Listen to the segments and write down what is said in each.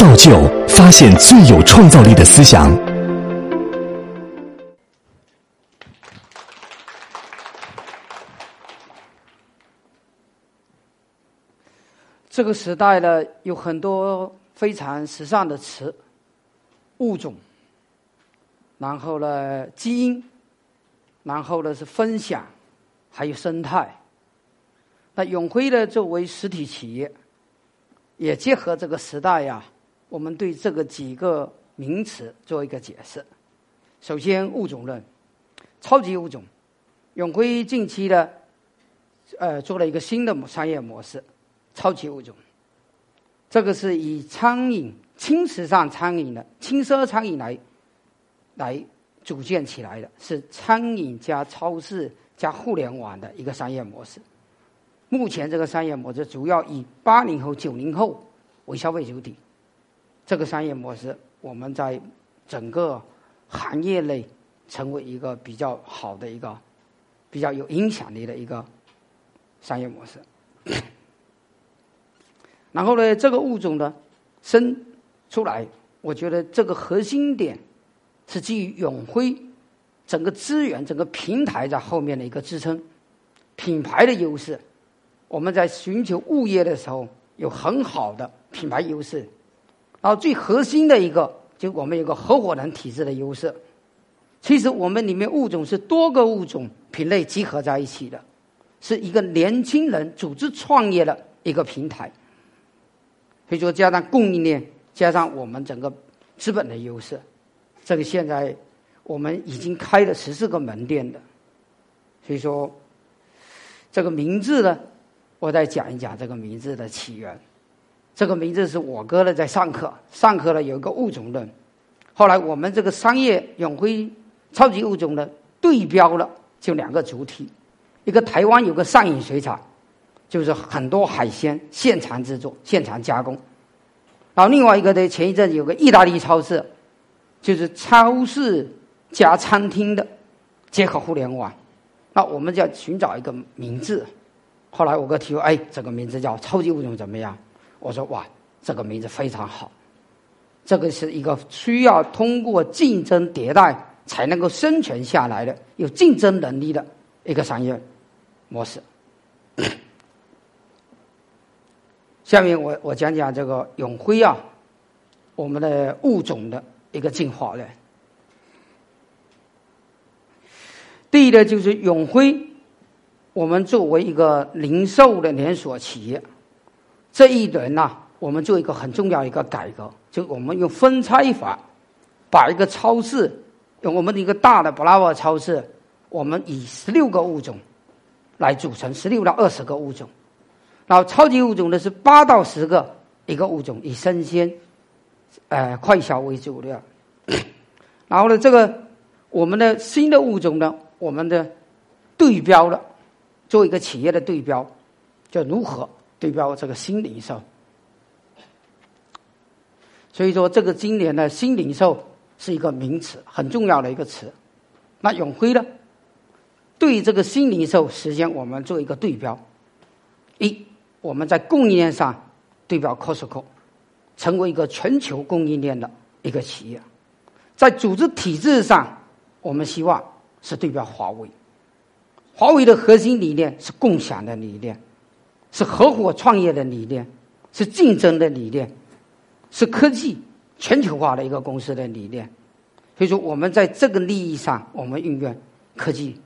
造就发现最有创造力的思想。这个时代呢，有很多非常时尚的词，物种，然后呢，基因，然后呢是分享，还有生态。那永辉呢，作为实体企业，也结合这个时代呀，我们对这个几个名词做一个解释。首先，物种论，超级物种，永辉近期的，呃，做了一个新的商业模式。超级物种，这个是以餐饮轻时尚餐饮的轻奢餐饮来来组建起来的，是餐饮加超市加互联网的一个商业模式。目前这个商业模式主要以八零后、九零后为消费主体。这个商业模式，我们在整个行业内成为一个比较好的一个、比较有影响力的一个商业模式。然后呢，这个物种呢生出来，我觉得这个核心点是基于永辉整个资源、整个平台在后面的一个支撑，品牌的优势。我们在寻求物业的时候有很好的品牌优势，然后最核心的一个，就我们有个合伙人体制的优势。其实我们里面物种是多个物种品类集合在一起的，是一个年轻人组织创业的一个平台。所以说，加上供应链，加上我们整个资本的优势，这个现在我们已经开了十四个门店的。所以说，这个名字呢，我再讲一讲这个名字的起源。这个名字是我哥呢在上课，上课呢有一个物种论，后来我们这个商业永辉超级物种呢对标了，就两个主体，一个台湾有个上影水产。就是很多海鲜现场制作、现场加工，然后另外一个呢，前一阵有个意大利超市，就是超市加餐厅的结合互联网，那我们就要寻找一个名字。后来我哥提出，哎，这个名字叫“超级物种”怎么样？我说哇，这个名字非常好，这个是一个需要通过竞争迭代才能够生存下来的、有竞争能力的一个商业模式。下面我我讲讲这个永辉啊，我们的物种的一个进化论。第一呢，就是永辉，我们作为一个零售的连锁企业，这一轮呢，我们做一个很重要一个改革，就我们用分拆法，把一个超市，用我们的一个大的 Bravo 超市，我们以十六个物种来组成，十六到二十个物种。然后超级物种呢是八到十个一个物种，以生鲜、呃快销为主的。然后呢，这个我们的新的物种呢，我们的对标了，做一个企业的对标，叫如何对标这个新零售。所以说，这个今年的新零售是一个名词，很重要的一个词。那永辉呢，对这个新零售实现我们做一个对标，一。我们在供应链上对标 Costco，成为一个全球供应链的一个企业；在组织体制上，我们希望是对标华为。华为的核心理念是共享的理念，是合伙创业的理念，是竞争的理念，是科技全球化的一个公司的理念。所以说，我们在这个利益上，我们运用科技。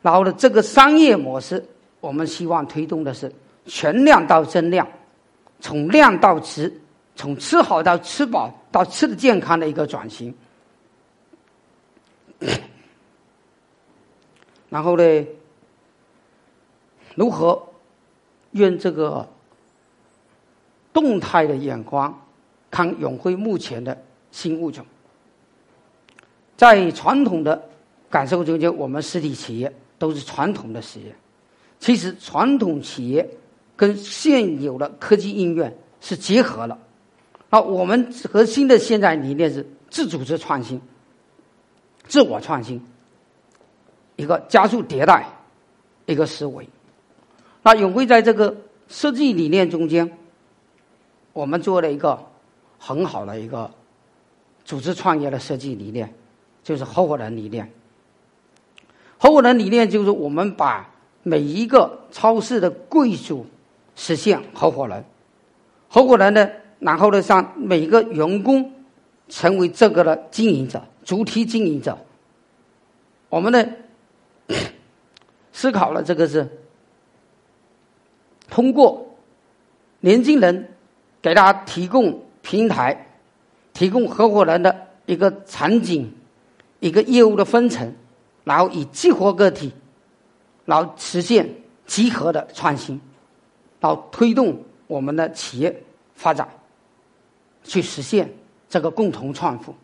然后呢，这个商业模式，我们希望推动的是。全量到增量，从量到质，从吃好到吃饱到吃的健康的一个转型。然后呢，如何用这个动态的眼光看永辉目前的新物种？在传统的感受中间，我们实体企业都是传统的企业，其实传统企业。跟现有的科技应用是结合了，啊，我们核心的现在理念是自组织创新、自我创新，一个加速迭代一个思维。那永辉在这个设计理念中间，我们做了一个很好的一个组织创业的设计理念，就是合伙人理念。合伙人理念就是我们把每一个超市的柜主实现合伙人，合伙人呢，然后呢，让每一个员工成为这个的经营者，主体经营者。我们呢 思考了这个是通过年轻人给大家提供平台，提供合伙人的一个场景，一个业务的分成。然后以激活个体，然后实现集合的创新，然后推动我们的企业发展，去实现这个共同创富。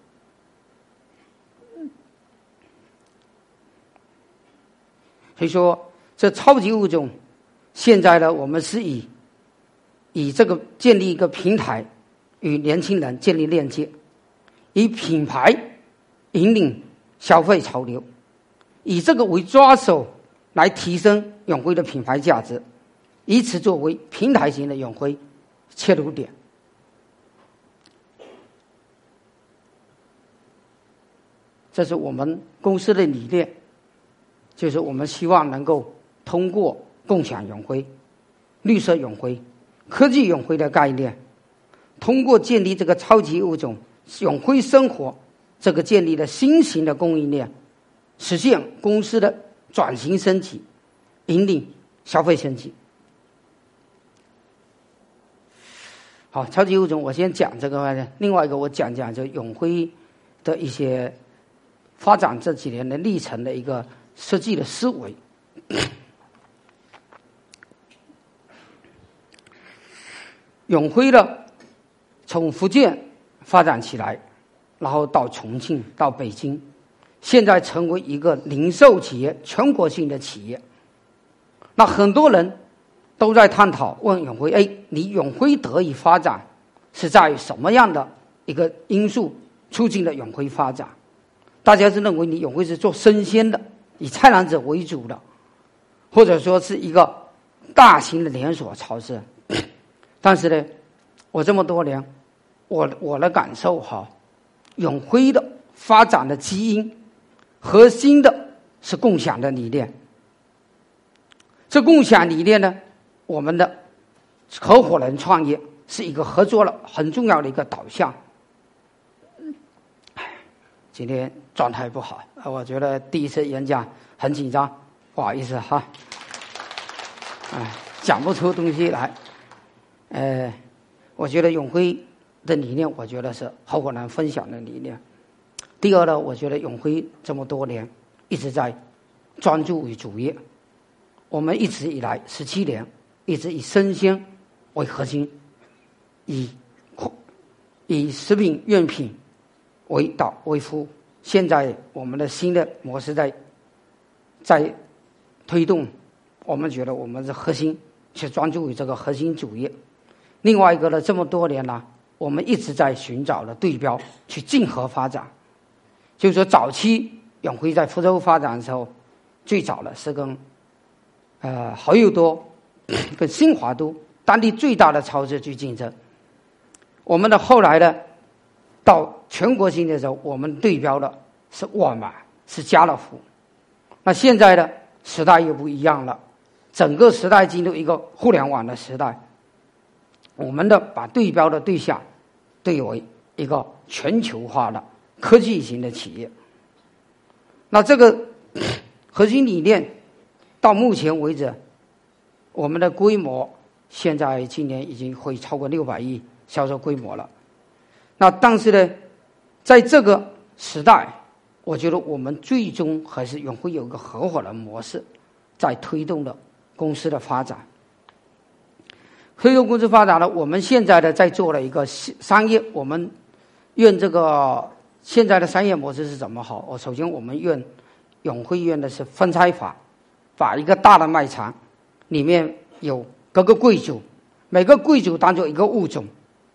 所以说，这超级物种，现在呢，我们是以以这个建立一个平台，与年轻人建立链接，以品牌引领消费潮流。以这个为抓手，来提升永辉的品牌价值，以此作为平台型的永辉切入点。这是我们公司的理念，就是我们希望能够通过共享永辉、绿色永辉、科技永辉的概念，通过建立这个超级物种永辉生活这个建立的新型的供应链。实现公司的转型升级，引领消费升级。好，超级物种，我先讲这个。另外一个，我讲讲就永辉的一些发展这几年的历程的一个设计的思维。永辉的从福建发展起来，然后到重庆，到北京。现在成为一个零售企业，全国性的企业。那很多人都在探讨，问永辉：“哎，你永辉得以发展，是在什么样的一个因素促进了永辉发展？”大家是认为你永辉是做生鲜的，以菜篮子为主的，或者说是一个大型的连锁超市。但是呢，我这么多年，我我的感受哈，永辉的发展的基因。核心的是共享的理念。这共享理念呢，我们的合伙人创业是一个合作了很重要的一个导向。今天状态不好，我觉得第一次演讲很紧张，不好意思哈。哎，讲不出东西来。呃，我觉得永辉的理念，我觉得是合伙人分享的理念。第二呢，我觉得永辉这么多年一直在专注于主业。我们一直以来十七年一直以生鲜为核心，以以食品用品为导为辅。现在我们的新的模式在在推动，我们觉得我们是核心去专注于这个核心主业。另外一个呢，这么多年呢，我们一直在寻找的对标去竞合发展。就是说，早期永辉在福州发展的时候，最早的是跟呃好友多、跟新华都当地最大的超市去竞争。我们的后来呢，到全国性的时候，我们对标的是沃尔玛、是家乐福。那现在呢，时代又不一样了，整个时代进入一个互联网的时代，我们的把对标的对象对为一个全球化的。科技型的企业，那这个 核心理念到目前为止，我们的规模现在今年已经会超过六百亿销售规模了。那但是呢，在这个时代，我觉得我们最终还是永会有一个合伙人模式在推动的公司的发展。推动公司发展了，我们现在呢在做了一个商业，我们用这个。现在的商业模式是怎么好？我首先我们用永辉用的是分拆法，把一个大的卖场里面有各个贵族，每个贵族当做一个物种。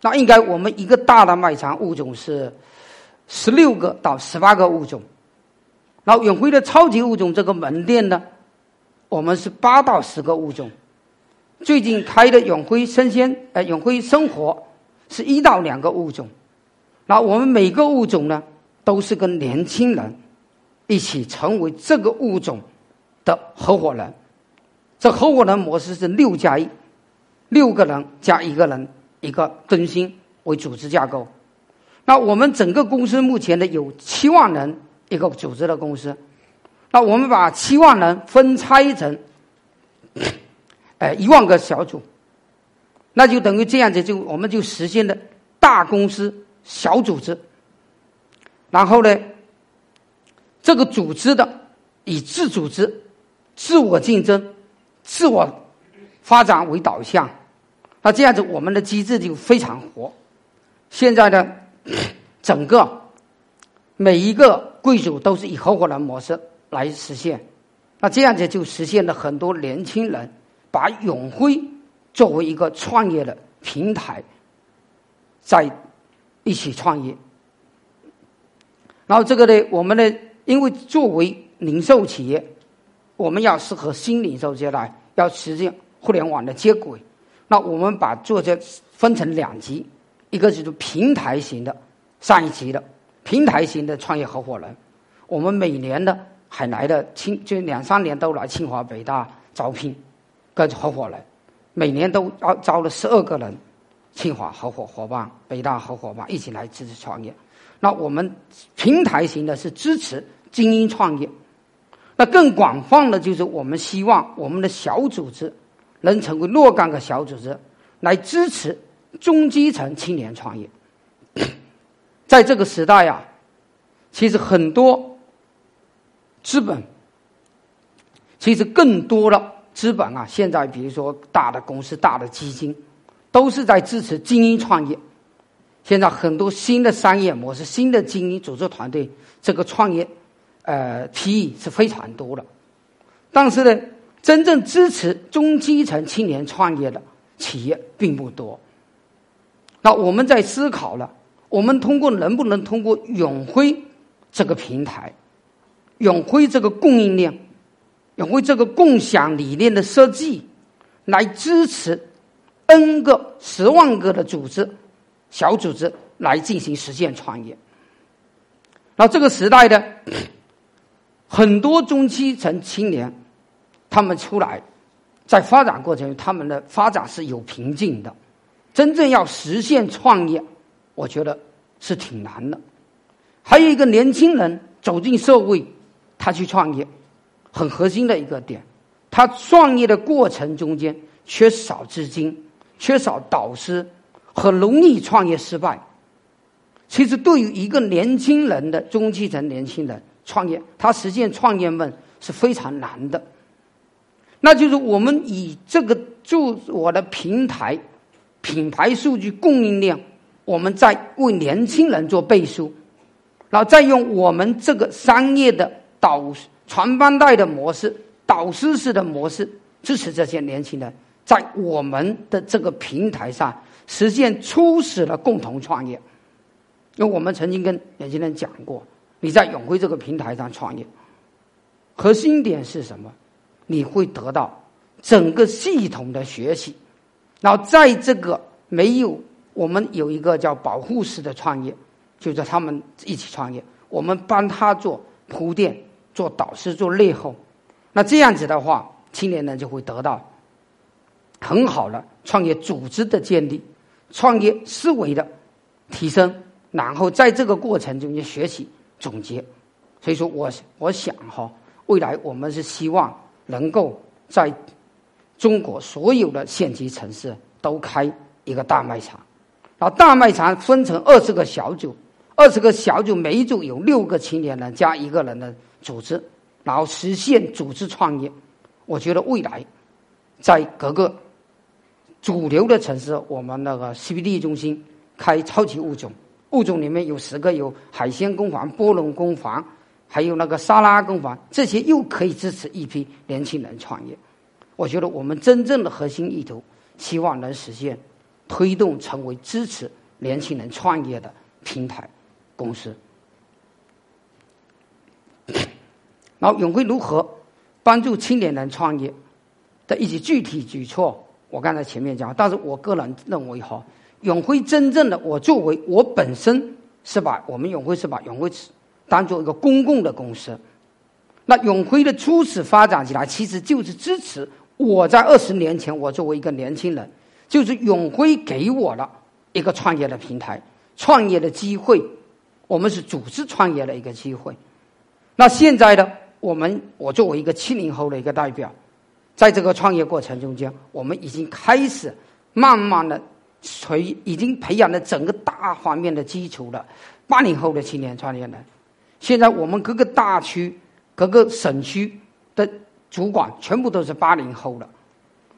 那应该我们一个大的卖场物种是十六个到十八个物种。然后永辉的超级物种这个门店呢，我们是八到十个物种。最近开的永辉生鲜，呃，永辉生活是一到两个物种。那我们每个物种呢，都是跟年轻人一起成为这个物种的合伙人。这合伙人模式是六加一，六个人加一个人，一个更新为组织架构。那我们整个公司目前呢有七万人一个组织的公司。那我们把七万人分拆成，哎一万个小组，那就等于这样子，就我们就实现了大公司。小组织，然后呢，这个组织的以自组织、自我竞争、自我发展为导向，那这样子我们的机制就非常活。现在呢，整个每一个贵族都是以合伙人模式来实现，那这样子就实现了很多年轻人把永辉作为一个创业的平台，在。一起创业，然后这个呢，我们呢，因为作为零售企业，我们要适合新零售阶段，要实现互联网的接轨。那我们把做这分成两级，一个就是平台型的，上一级的平台型的创业合伙人。我们每年的还来的清，就两三年都来清华北大招聘跟合伙人，每年都招招了十二个人。清华合伙伙伴、北大合伙伴一起来支持创业。那我们平台型的是支持精英创业。那更广泛的就是我们希望我们的小组织能成为若干个小组织，来支持中基层青年创业。在这个时代啊，其实很多资本，其实更多了资本啊，现在比如说大的公司、大的基金。都是在支持精英创业。现在很多新的商业模式、新的精英组织团队，这个创业，呃，提议是非常多的。但是呢，真正支持中基层青年创业的企业并不多。那我们在思考了，我们通过能不能通过永辉这个平台，永辉这个供应链，永辉这个共享理念的设计，来支持。N 个、十万个的组织、小组织来进行实现创业。那这个时代的 很多中基层青年，他们出来在发展过程中，他们的发展是有瓶颈的。真正要实现创业，我觉得是挺难的。还有一个年轻人走进社会，他去创业，很核心的一个点，他创业的过程中间缺少资金。缺少导师，很容易创业失败。其实，对于一个年轻人的中基层年轻人创业，他实现创业梦是非常难的。那就是我们以这个做我的平台、品牌数据供应链，我们在为年轻人做背书，然后再用我们这个商业的导传帮带的模式、导师式的模式支持这些年轻人。在我们的这个平台上实现初始的共同创业，因为我们曾经跟年轻人讲过，你在永辉这个平台上创业，核心点是什么？你会得到整个系统的学习，然后在这个没有我们有一个叫保护式的创业，就是他们一起创业，我们帮他做铺垫、做导师、做内后，那这样子的话，青年人就会得到。很好的创业组织的建立，创业思维的提升，然后在这个过程中间学习总结。所以说，我我想哈，未来我们是希望能够在中国所有的县级城市都开一个大卖场，然后大卖场分成二十个小组，二十个小组每一组有六个青年人加一个人的组织，然后实现组织创业。我觉得未来在各个。主流的城市，我们那个 CBD 中心开超级物种，物种里面有十个，有海鲜工坊、波龙工坊，还有那个沙拉工坊，这些又可以支持一批年轻人创业。我觉得我们真正的核心意图，希望能实现推动成为支持年轻人创业的平台公司。然后永辉如何帮助青年人创业的一些具体举措？我刚才前面讲，但是我个人认为哈，永辉真正的我作为我本身是把我们永辉是把永辉当做一个公共的公司。那永辉的初始发展起来，其实就是支持我在二十年前，我作为一个年轻人，就是永辉给我了一个创业的平台、创业的机会。我们是组织创业的一个机会。那现在呢，我们我作为一个七零后的一个代表，在这个创业过程中间，我们已经开始慢慢的培，已经培养了整个大方面的基础了。八零后的青年创业人，现在我们各个大区。各个省区的主管全部都是八零后的，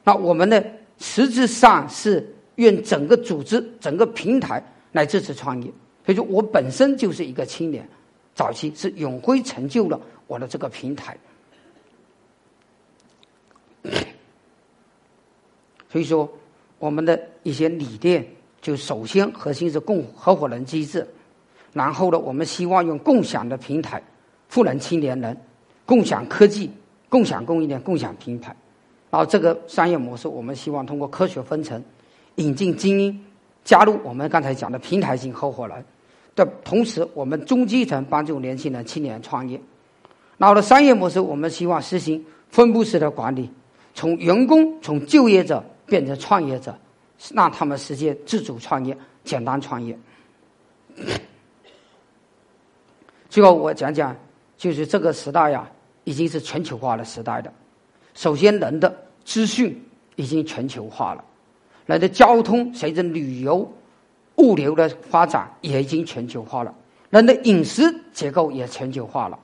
那我们呢，实质上是愿整个组织、整个平台来支持创业。所以说我本身就是一个青年，早期是永辉成就了我的这个平台。所以说，我们的一些理念，就首先核心是共合伙人机制，然后呢，我们希望用共享的平台。赋能青年人，共享科技，共享供应链，共享品牌。然后这个商业模式，我们希望通过科学分层，引进精英，加入我们刚才讲的平台型合伙人的同时，我们中基层帮助年轻人、青年创业。然后的商业模式，我们希望实行分布式的管理，从员工、从就业者变成创业者，让他们实现自主创业、简单创业。最后，我讲讲。就是这个时代呀，已经是全球化的时代的。首先，人的资讯已经全球化了，人的交通随着旅游、物流的发展也已经全球化了，人的饮食结构也全球化了。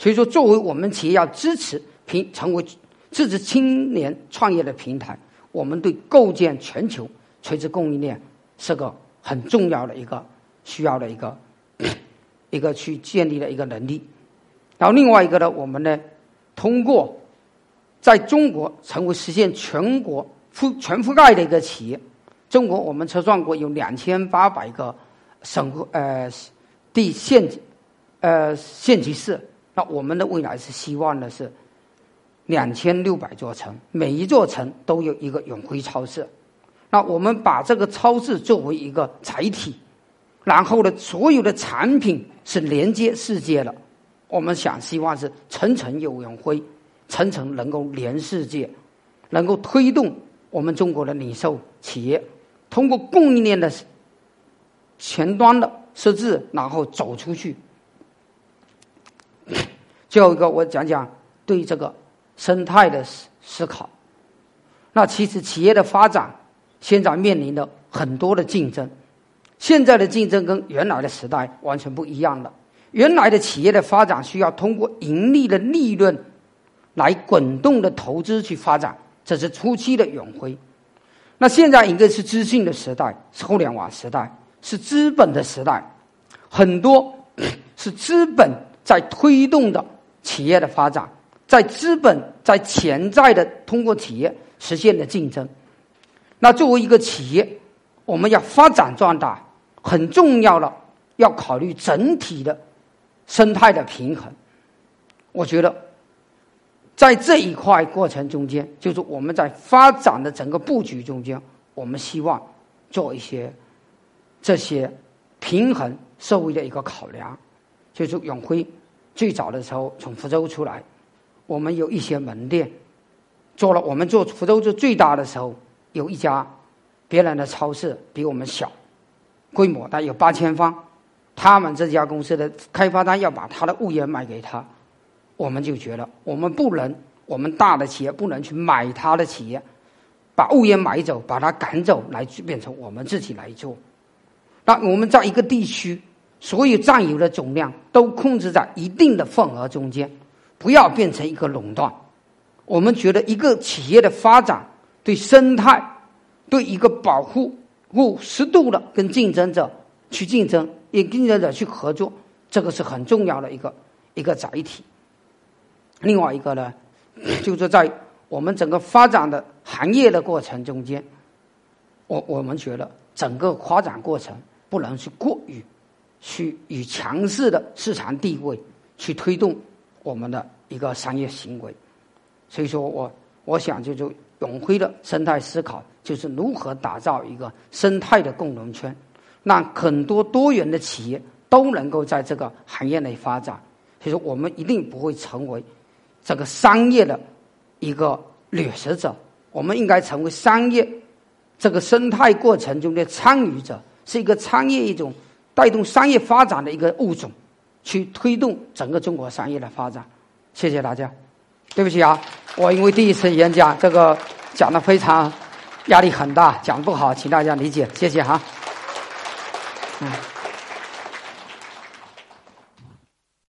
所以说，作为我们企业要支持平成为支持青年创业的平台，我们对构建全球垂直供应链是个很重要的一个需要的一个 一个去建立的一个能力。然后另外一个呢，我们呢，通过在中国成为实现全国覆全覆盖的一个企业。中国我们测算过有两千八百个省呃地县级呃县级市，那我们的未来是希望的是两千六百座城，每一座城都有一个永辉超市。那我们把这个超市作为一个载体，然后呢，所有的产品是连接世界的。我们想希望是层层有永辉，层层能够连世界，能够推动我们中国的零售企业通过供应链的前端的设置，然后走出去。最后一个，我讲讲对这个生态的思思考。那其实企业的发展现在面临的很多的竞争，现在的竞争跟原来的时代完全不一样了。原来的企业的发展需要通过盈利的利润来滚动的投资去发展，这是初期的永辉。那现在应该是资讯的时代，是互联网时代，是资本的时代，很多是资本在推动的企业的发展，在资本在潜在的通过企业实现的竞争。那作为一个企业，我们要发展壮大，很重要的要考虑整体的。生态的平衡，我觉得，在这一块过程中间，就是我们在发展的整个布局中间，我们希望做一些这些平衡社会的一个考量。就是永辉最早的时候从福州出来，我们有一些门店做了，我们做福州做最大的时候，有一家别人的超市比我们小，规模大有八千方。他们这家公司的开发商要把他的物业卖给他，我们就觉得我们不能，我们大的企业不能去买他的企业，把物业买走，把他赶走，来变成我们自己来做。那我们在一个地区，所有占有的总量都控制在一定的份额中间，不要变成一个垄断。我们觉得一个企业的发展，对生态，对一个保护护适度的跟竞争者去竞争。与竞争者去合作，这个是很重要的一个一个载体。另外一个呢，就是在我们整个发展的行业的过程中间，我我们觉得整个发展过程不能是过于去以强势的市场地位去推动我们的一个商业行为。所以说我我想就就永辉的生态思考就是如何打造一个生态的共荣圈，让很多多元的企业都能够在这个行业内发展。所以说，我们一定不会成为这个商业的一个掠食者，我们应该成为商业这个生态过程中的参与者，是一个参与一种带动商业发展的一个物种，去推动整个中国商业的发展。谢谢大家。对不起啊，我因为第一次演讲，这个讲的非常压力很大，讲不好，请大家理解，谢谢哈。嗯。